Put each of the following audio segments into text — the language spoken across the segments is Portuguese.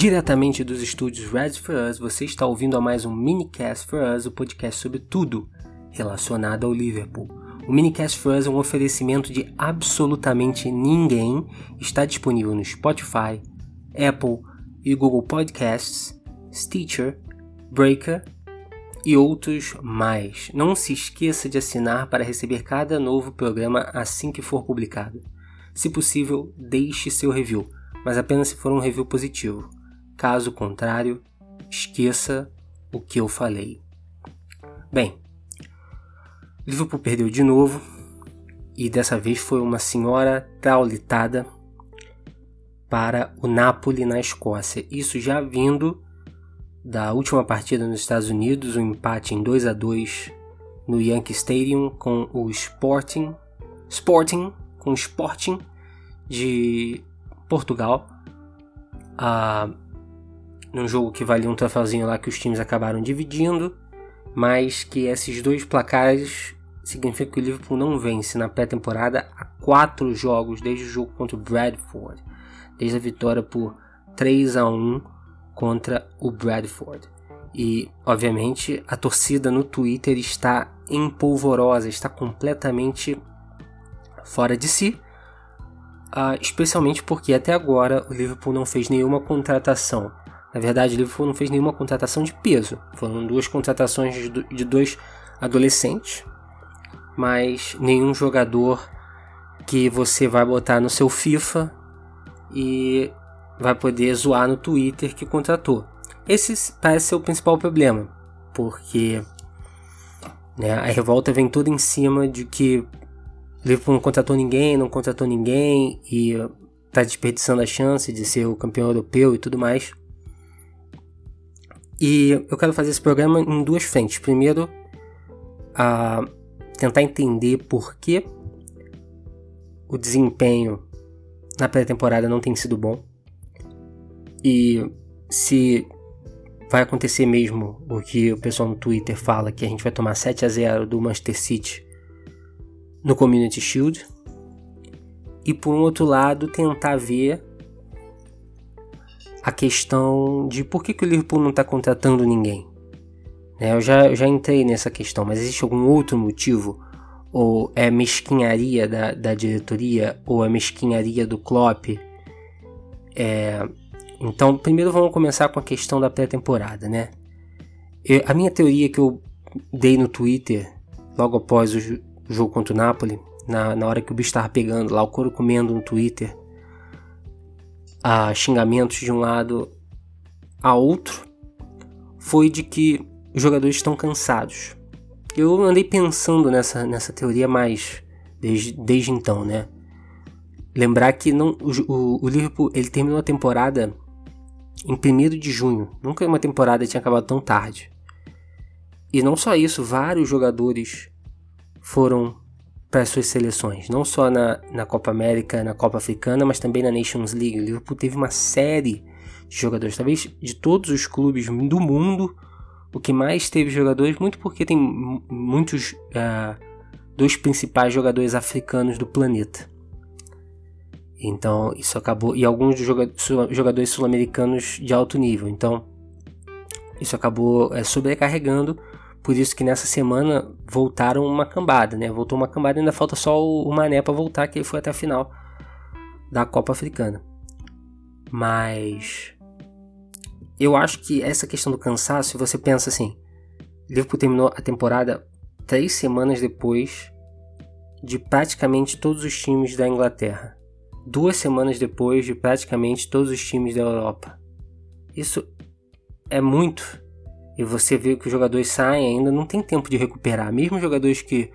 Diretamente dos estúdios Red for Us, você está ouvindo a mais um Minicast for Us, o podcast sobre tudo relacionado ao Liverpool. O Minicast for Us é um oferecimento de absolutamente ninguém. Está disponível no Spotify, Apple e Google Podcasts, Stitcher, Breaker e outros mais. Não se esqueça de assinar para receber cada novo programa assim que for publicado. Se possível, deixe seu review, mas apenas se for um review positivo. Caso contrário, esqueça o que eu falei. Bem, Liverpool perdeu de novo e dessa vez foi uma senhora traulitada para o Napoli na Escócia. Isso já vindo da última partida nos Estados Unidos, um empate em 2 a 2 no Yankee Stadium com o Sporting, Sporting com o Sporting de Portugal. Ah, num jogo que valia um troféuzinho lá que os times acabaram dividindo, mas que esses dois placares significam que o Liverpool não vence na pré-temporada há quatro jogos desde o jogo contra o Bradford, desde a vitória por 3 a 1 contra o Bradford. E, obviamente, a torcida no Twitter está empolvorosa, está completamente fora de si, uh, especialmente porque até agora o Liverpool não fez nenhuma contratação. Na verdade, o Liverpool não fez nenhuma contratação de peso. Foram duas contratações de dois adolescentes, mas nenhum jogador que você vai botar no seu FIFA e vai poder zoar no Twitter que contratou. Esse parece ser o principal problema, porque né, a revolta vem toda em cima de que Liverpool não contratou ninguém, não contratou ninguém e está desperdiçando a chance de ser o campeão europeu e tudo mais. E eu quero fazer esse programa em duas frentes. Primeiro, a tentar entender por que o desempenho na pré-temporada não tem sido bom e se vai acontecer mesmo o que o pessoal no Twitter fala, que a gente vai tomar 7 a 0 do Manchester City no Community Shield. E por um outro lado, tentar ver a questão de por que, que o Liverpool não está contratando ninguém. É, eu, já, eu já entrei nessa questão, mas existe algum outro motivo? Ou é mesquinharia da, da diretoria? Ou é mesquinharia do Klopp? É, então, primeiro vamos começar com a questão da pré-temporada, né? A minha teoria que eu dei no Twitter, logo após o, jogo contra o Napoli, na, na hora que o bicho estava pegando lá, o couro comendo no Twitter, a xingamentos de um lado a outro, foi de que os jogadores estão cansados. Eu andei pensando nessa, nessa teoria mais desde, desde então, né? Lembrar que não, o, o, Liverpool ele terminou a temporada em 1 de junho. Nunca uma temporada tinha acabado tão tarde. E não só isso, vários jogadores foram para as suas seleções, não só na, na Copa América, na Copa Africana, mas também na Nations League. O Liverpool teve uma série de jogadores, talvez de todos os clubes do mundo, o que mais teve jogadores, muito porque tem muitos uh, dos principais jogadores africanos do planeta. Então isso acabou e alguns jogadores sul-americanos de alto nível. Então isso acabou é, sobrecarregando. Por isso que nessa semana voltaram uma cambada, né? Voltou uma cambada, ainda falta só o, Mané para voltar, que ele foi até a final da Copa Africana. Mas eu acho que essa questão do cansaço, você pensa assim, Liverpool terminou a temporada três semanas depois de praticamente todos os times da Inglaterra duas semanas depois de praticamente todos os times da Europa. Isso é muito. E você vê que os jogadores saem ainda não tem tempo de recuperar. Mesmo jogadores que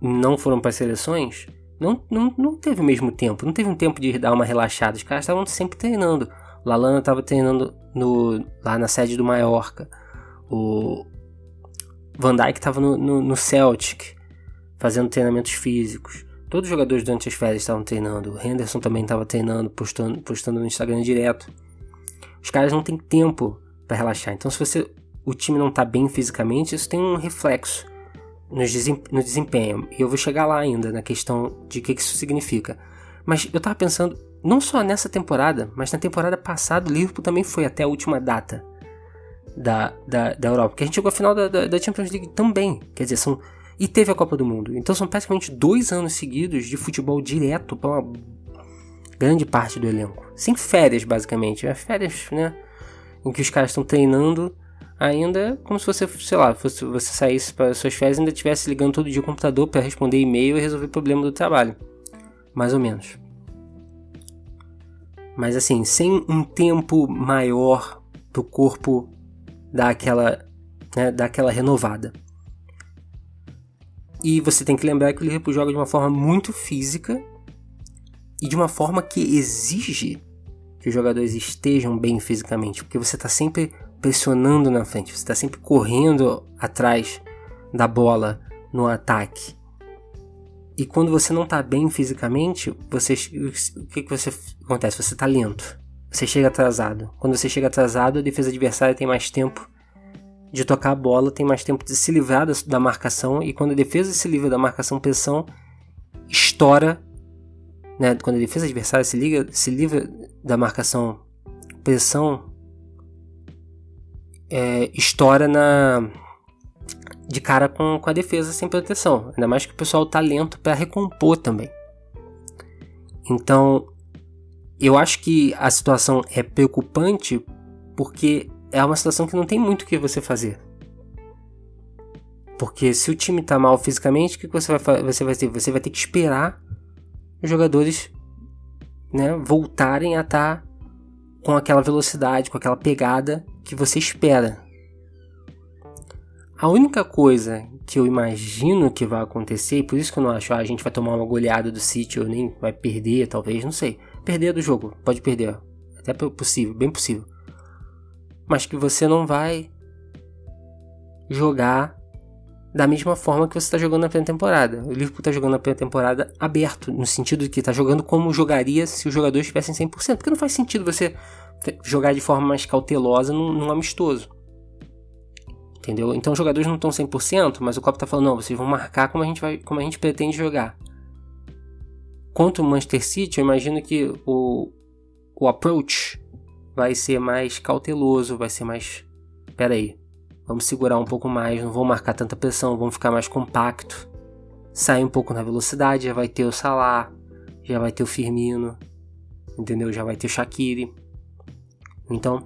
não foram para as seleções, não, não, não teve o mesmo tempo. Não teve um tempo de dar uma relaxada. Os caras estavam sempre treinando. Lalana estava treinando no, lá na sede do Mallorca. O Van Dijk estava no, no, no Celtic, fazendo treinamentos físicos. Todos os jogadores durante as férias estavam treinando. O Henderson também estava treinando, postando, postando no Instagram direto. Os caras não têm tempo para relaxar. Então, se você o time não está bem fisicamente, isso tem um reflexo no desempenho. E eu vou chegar lá ainda na questão de o que isso significa. Mas eu tava pensando, não só nessa temporada, mas na temporada passada o Liverpool também foi até a última data da, da, da Europa. Porque a gente chegou à final da, da, da Champions League também. Quer dizer, são. E teve a Copa do Mundo. Então são praticamente dois anos seguidos de futebol direto para uma grande parte do elenco. Sem férias, basicamente. É férias, né? Em que os caras estão treinando ainda como se você, sei lá, fosse, você saísse para suas férias e ainda estivesse ligando todo dia o computador para responder e-mail e resolver problema do trabalho. Mais ou menos. Mas assim, sem um tempo maior para o corpo dar aquela, né, dar aquela renovada. E você tem que lembrar que o Liverpool joga de uma forma muito física e de uma forma que exige que os jogadores estejam bem fisicamente, porque você está sempre pressionando na frente, você está sempre correndo atrás da bola no ataque. E quando você não está bem fisicamente, você, o que, que você acontece? Você está lento. Você chega atrasado. Quando você chega atrasado, a defesa adversária tem mais tempo de tocar a bola, tem mais tempo de se livrar da, da marcação. E quando a defesa se livra da marcação pressão, estoura. Né? Quando a defesa adversária se, liga, se livra da marcação pressão, é, estoura na de cara com, com a defesa sem proteção. Ainda mais que o pessoal tá lento para recompor também. Então, eu acho que a situação é preocupante porque é uma situação que não tem muito o que você fazer. Porque se o time tá mal fisicamente, o que você vai, você vai ter? Você vai ter que esperar os jogadores né, voltarem a estar tá com aquela velocidade, com aquela pegada que você espera. A única coisa que eu imagino que vai acontecer, e por isso que eu não acho, ah, a gente vai tomar uma goleada do City ou nem vai perder, talvez, não sei. Perder do jogo, pode perder. Até possível, bem possível. Mas que você não vai jogar da mesma forma que você está jogando na pré-temporada. O Liverpool está jogando na pré-temporada aberto, no sentido de que está jogando como jogaria se os jogadores estivessem 100%. Porque não faz sentido você jogar de forma mais cautelosa num, num amistoso. Entendeu? Então os jogadores não estão 100%, mas o Copa está falando, não, vocês vão marcar como a gente, vai, como a gente pretende jogar. Contra o Manchester City, eu imagino que o, o approach vai ser mais cauteloso, vai ser mais... Pera aí, vamos segurar um pouco mais, não vamos marcar tanta pressão, vamos ficar mais compacto. Sair um pouco na velocidade, já vai ter o Salah, já vai ter o Firmino, entendeu? Já vai ter o Shaqiri. Então,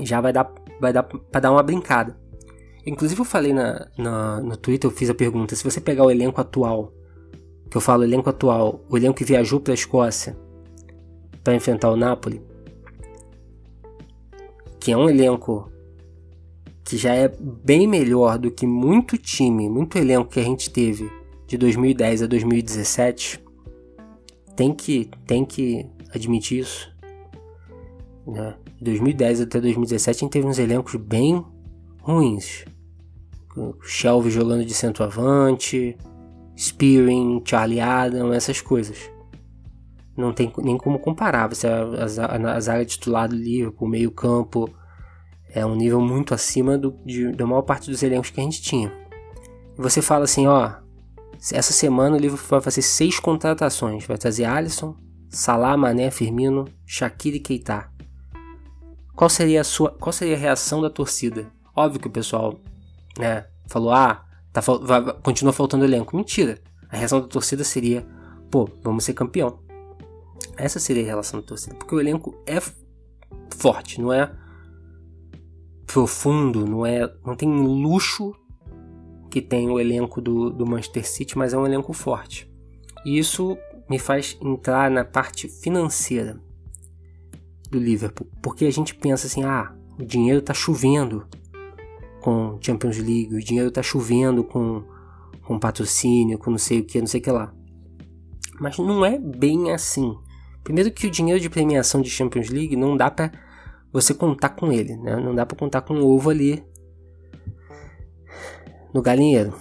já vai dar, vai dar para dar uma brincada. Inclusive eu falei na, na, no Twitter, eu fiz a pergunta, se você pegar o elenco atual, que eu falo elenco atual, o elenco que viajou para a Escócia para enfrentar o Napoli, que é um elenco que já é bem melhor do que muito time, muito elenco que a gente teve de 2010 a 2017, tem que, tem que admitir isso. Né? De 2010 até 2017 a gente teve uns elencos bem ruins. Shelby jogando de centroavante, Spearing, Charlie Adam, essas coisas. Não tem nem como comparar. Você, a, a, zaga titular do Liverpool, meio campo, é um nível muito acima do, de, da maior parte dos elencos que a gente tinha. E você fala assim, ó, essa semana o Liverpool vai fazer seis contratações. Vai trazer Alisson, Salah, Mané, Firmino, Shaqiri e Keita. Qual seria a sua, qual seria a reação da torcida? Óbvio que o pessoal né, falou, ah, tá, continua faltando elenco. Mentira. A reação da torcida seria, pô, vamos ser campeão. Essa seria a relação da torcida, porque o elenco é forte, não é profundo, não é, não tem luxo que tem o elenco do, do Manchester City, mas é um elenco forte. E isso me faz entrar na parte financeira do Liverpool, porque a gente pensa assim, ah, o dinheiro está chovendo, com Champions League, o dinheiro tá chovendo com, com patrocínio, com não sei o que, não sei o que lá. Mas não é bem assim. Primeiro que o dinheiro de premiação de Champions League não dá para você contar com ele, né? Não dá para contar com o ovo ali no galinheiro.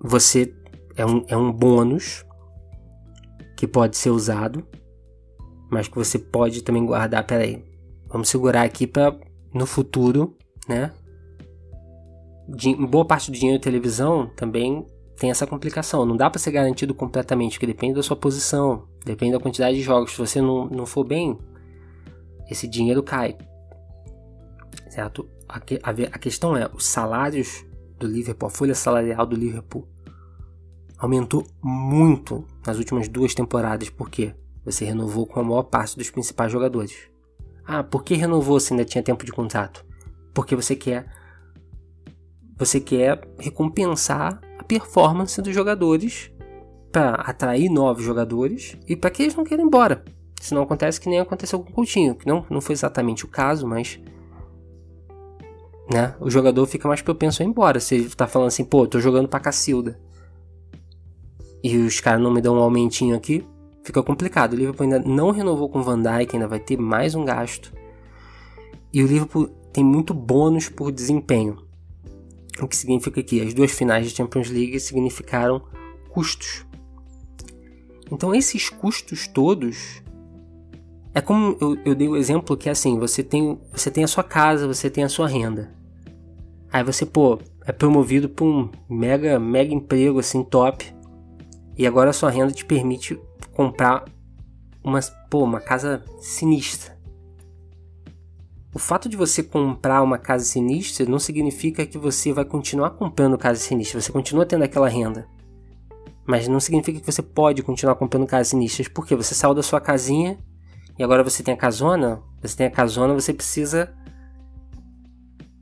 Você é um, é um bônus que pode ser usado, mas que você pode também guardar. Peraí, vamos segurar aqui para no futuro, né? boa parte do dinheiro de televisão também tem essa complicação. Não dá para ser garantido completamente, porque depende da sua posição, Depende da quantidade de jogos. Se você não, não for bem, esse dinheiro cai. Certo? A, a, a questão é, os salários do Liverpool, a folha salarial do Liverpool aumentou muito nas últimas duas temporadas, porque você renovou com a maior parte dos principais jogadores. Ah, por que renovou se ainda tinha tempo de contrato? Porque você quer você quer recompensar a performance dos jogadores para atrair novos jogadores e para que eles não queiram ir embora. Se não acontece que nem aconteceu com o Coutinho, que não, não foi exatamente o caso, mas né, o jogador fica mais propenso a ir embora. Se ele tá falando assim, pô, tô jogando pra Cacilda e os caras não me dão um aumentinho aqui, fica complicado. O Liverpool ainda não renovou com o Van Dijk, ainda vai ter mais um gasto. E o Liverpool tem muito bônus por desempenho. O que significa que as duas finais de Champions League significaram custos. Então esses custos todos é como eu, eu dei o exemplo que é assim, você tem, você tem a sua casa, você tem a sua renda. Aí você, pô, é promovido para um mega, mega emprego assim top. E agora a sua renda te permite comprar uma, pô, uma casa sinistra. O fato de você comprar uma casa sinistra não significa que você vai continuar comprando casa sinistra, você continua tendo aquela renda. Mas não significa que você pode continuar comprando casas sinistras, porque você saiu da sua casinha e agora você tem a casona. Você tem a casona, você precisa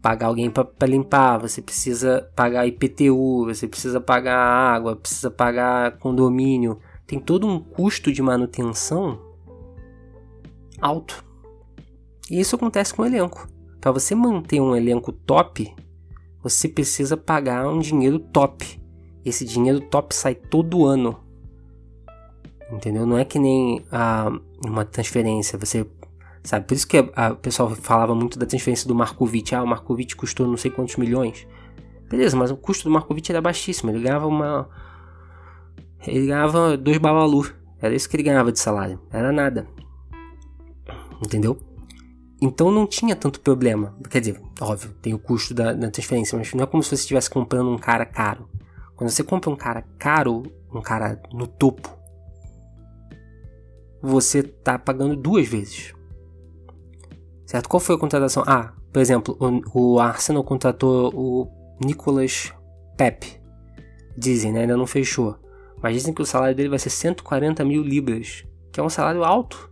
pagar alguém para limpar, você precisa pagar IPTU, você precisa pagar água, precisa pagar condomínio. Tem todo um custo de manutenção alto. E isso acontece com o elenco. Para você manter um elenco top, você precisa pagar um dinheiro top. Esse dinheiro top sai todo ano. Entendeu? Não é que nem ah, uma transferência. Você sabe? Por isso que o pessoal falava muito da transferência do Markovic. Ah, o Markovic custou não sei quantos milhões. Beleza, mas o custo do Markovic era baixíssimo. Ele ganhava uma. Ele ganhava dois babalu. Era isso que ele ganhava de salário. Era nada. Entendeu? Então não tinha tanto problema. Quer dizer, óbvio, tem o custo da, da transferência, mas não é como se você estivesse comprando um cara caro. Quando você compra um cara caro, um cara no topo, você tá pagando duas vezes. Certo? Qual foi a contratação? Ah, por exemplo, o, o Arsenal contratou o Nicolas Pep. Dizem, né? Ainda não fechou. Mas dizem que o salário dele vai ser 140 mil libras, que é um salário alto.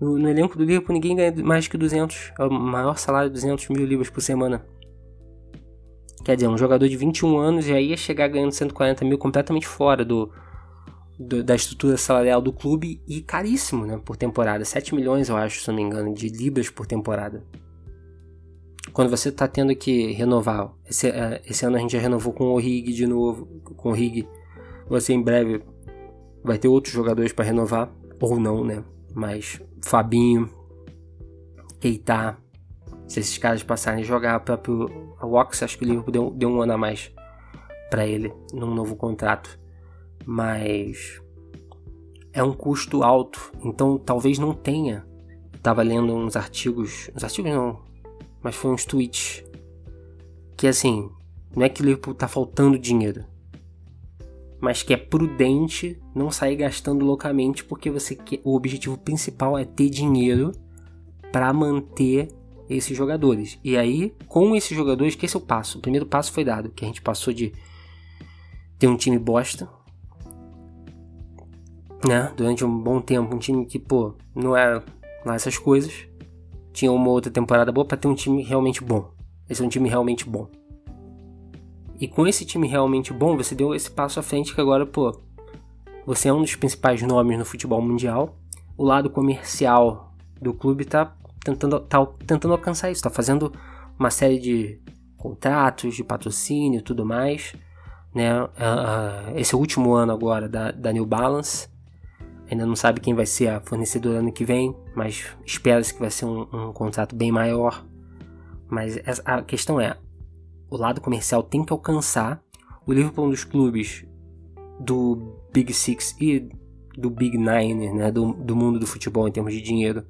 No, no elenco do Liverpool ninguém ganha mais que 200. É o maior salário de 200 mil libras por semana. Quer dizer, um jogador de 21 anos já ia chegar ganhando 140 mil completamente fora do, do, da estrutura salarial do clube e caríssimo né, por temporada. 7 milhões, eu acho, se não me engano, de libras por temporada. Quando você está tendo que renovar, esse, uh, esse, ano a gente já renovou com o Rig de novo, com o Rig. Você em breve vai ter outros jogadores para renovar, ou não, né? Mas Fabinho, Keita, se esses caras passarem a jogar, o próprio Wax, acho que o Liverpool deu, deu um ano a mais para ele num novo contrato. Mas é um custo alto, então talvez não tenha. Tava lendo uns artigos, uns artigos não, mas foi uns tweets que assim, não é que o Liverpool tá faltando dinheiro, mas que é prudente não sair gastando loucamente porque você quer, o objetivo principal é ter dinheiro para manter esses jogadores. E aí, com esses jogadores, que esse é o passo. O primeiro passo foi dado, que a gente passou de ter um time bosta, né? Durante um bom tempo, um time que, pô, não era lá essas coisas. Tinha uma outra temporada boa para ter um time realmente bom. Esse é um time realmente bom. E com esse time realmente bom, você deu esse passo à frente que agora, pô, você é um dos principais nomes no futebol mundial. O lado comercial do clube tá tentando, tá tentando alcançar isso, tá fazendo uma série de contratos, de patrocínio e tudo mais. Né? Uh, uh, esse é o último ano agora da, da New Balance. Ainda não sabe quem vai ser a fornecedora ano que vem, mas espera-se que vai ser um, um, contrato bem maior. Mas a questão é, o lado comercial tem que alcançar. O Liverpool é um dos clubes do Big Six e do Big Nine, né, do, do mundo do futebol em termos de dinheiro,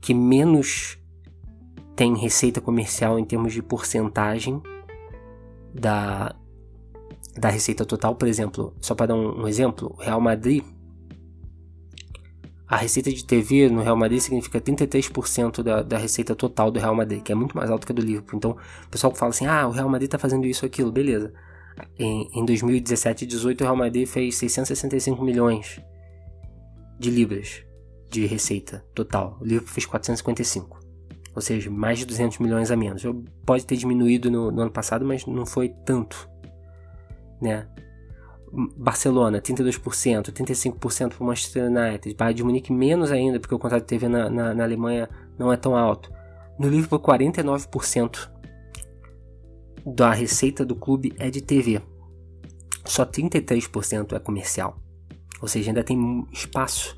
que menos tem receita comercial em termos de porcentagem da, da receita total. Por exemplo, só para dar um, um exemplo, o Real Madrid a receita de TV no Real Madrid significa 33% da, da receita total do Real Madrid, que é muito mais alta que a do Liverpool. Então, o pessoal fala assim: ah, o Real Madrid está fazendo isso aquilo, beleza. Em, em 2017 e 2018, o Real Madrid fez 665 milhões de libras de receita total. O Liverpool fez 455. Ou seja, mais de 200 milhões a menos. Pode ter diminuído no, no ano passado, mas não foi tanto. Né? Barcelona, 32%, 35% para o Manchester United. Bayern de Munique menos ainda, porque o contrato de TV na, na, na Alemanha não é tão alto. No Liverpool, 49% da receita do clube é de TV. Só 33% é comercial. Ou seja, ainda tem espaço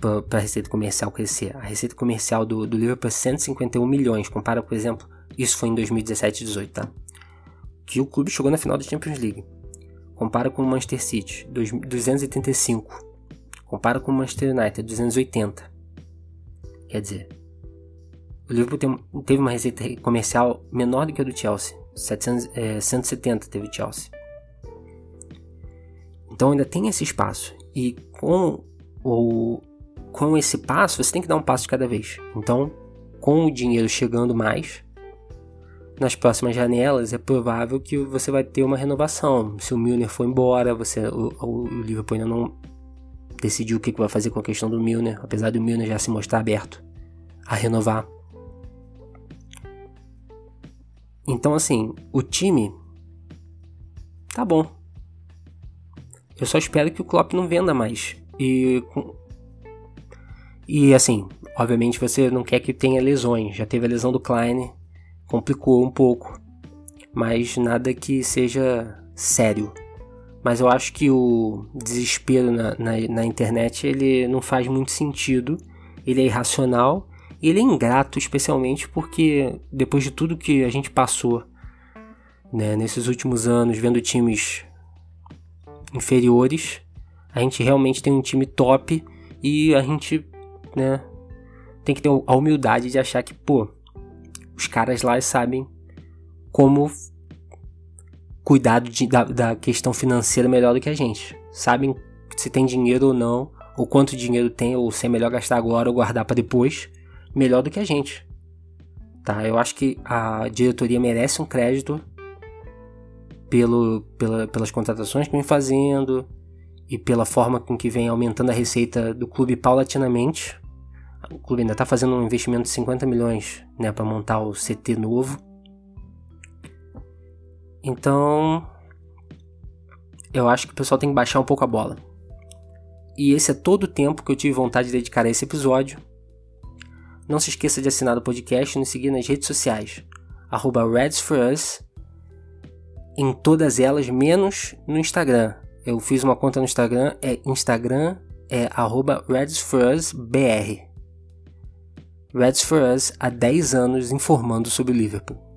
para a receita comercial crescer. A receita comercial do, do Liverpool é 151 milhões. Compara, por exemplo, isso foi em 2017 e 2018, tá? Que o clube chegou na final da Champions League. Compara com o Manchester City, 285. Compara com o Manchester United, 280. Quer dizer, o Liverpool teve uma receita comercial menor do que a do Chelsea. 700, é, 170 teve o Chelsea. Então ainda tem esse espaço. E com o, com esse passo, você tem que dar um passo de cada vez. Então, com o dinheiro chegando mais, nas próximas janelas, é provável que você vai ter uma renovação. Se o Milner for embora, você, o, o Liverpool ainda não decidiu o que vai fazer com a questão do Milner, apesar do Milner já se mostrar aberto a renovar. Então, assim, o time tá bom. Eu só espero que o Klopp não venda mais. E, e assim, obviamente você não quer que tenha lesões. Já teve a lesão do Klein, complicou um pouco, mas nada que seja sério. Mas eu acho que o desespero na, na, na internet ele não faz muito sentido, ele é irracional e ele é ingrato, especialmente porque depois de tudo que a gente passou né, nesses últimos anos, vendo times inferiores, a gente realmente tem um time top e a gente né, tem que ter a humildade de achar que, pô, os caras lá sabem como cuidar de, da, da questão financeira melhor do que a gente. Sabem se tem dinheiro ou não, ou quanto dinheiro tem, ou se é melhor gastar agora ou guardar para depois, melhor do que a gente. Tá? Eu acho que a diretoria merece um crédito pelo, pela, pelas contratações que vem fazendo e pela forma com que vem aumentando a receita do clube paulatinamente o clube ainda está fazendo um investimento de 50 milhões né, para montar o CT novo. Então, eu acho que o pessoal tem que baixar um pouco a bola. E esse é todo o tempo que eu tive vontade de dedicar a esse episódio. Não se esqueça de assinar o podcast e nos seguir nas redes sociais. Arroba RedsForUs em todas elas, menos no Instagram. Eu fiz uma conta no Instagram, é Instagram é arroba RedsForUsBR. Reds for Us há 10 anos informando sobre Liverpool.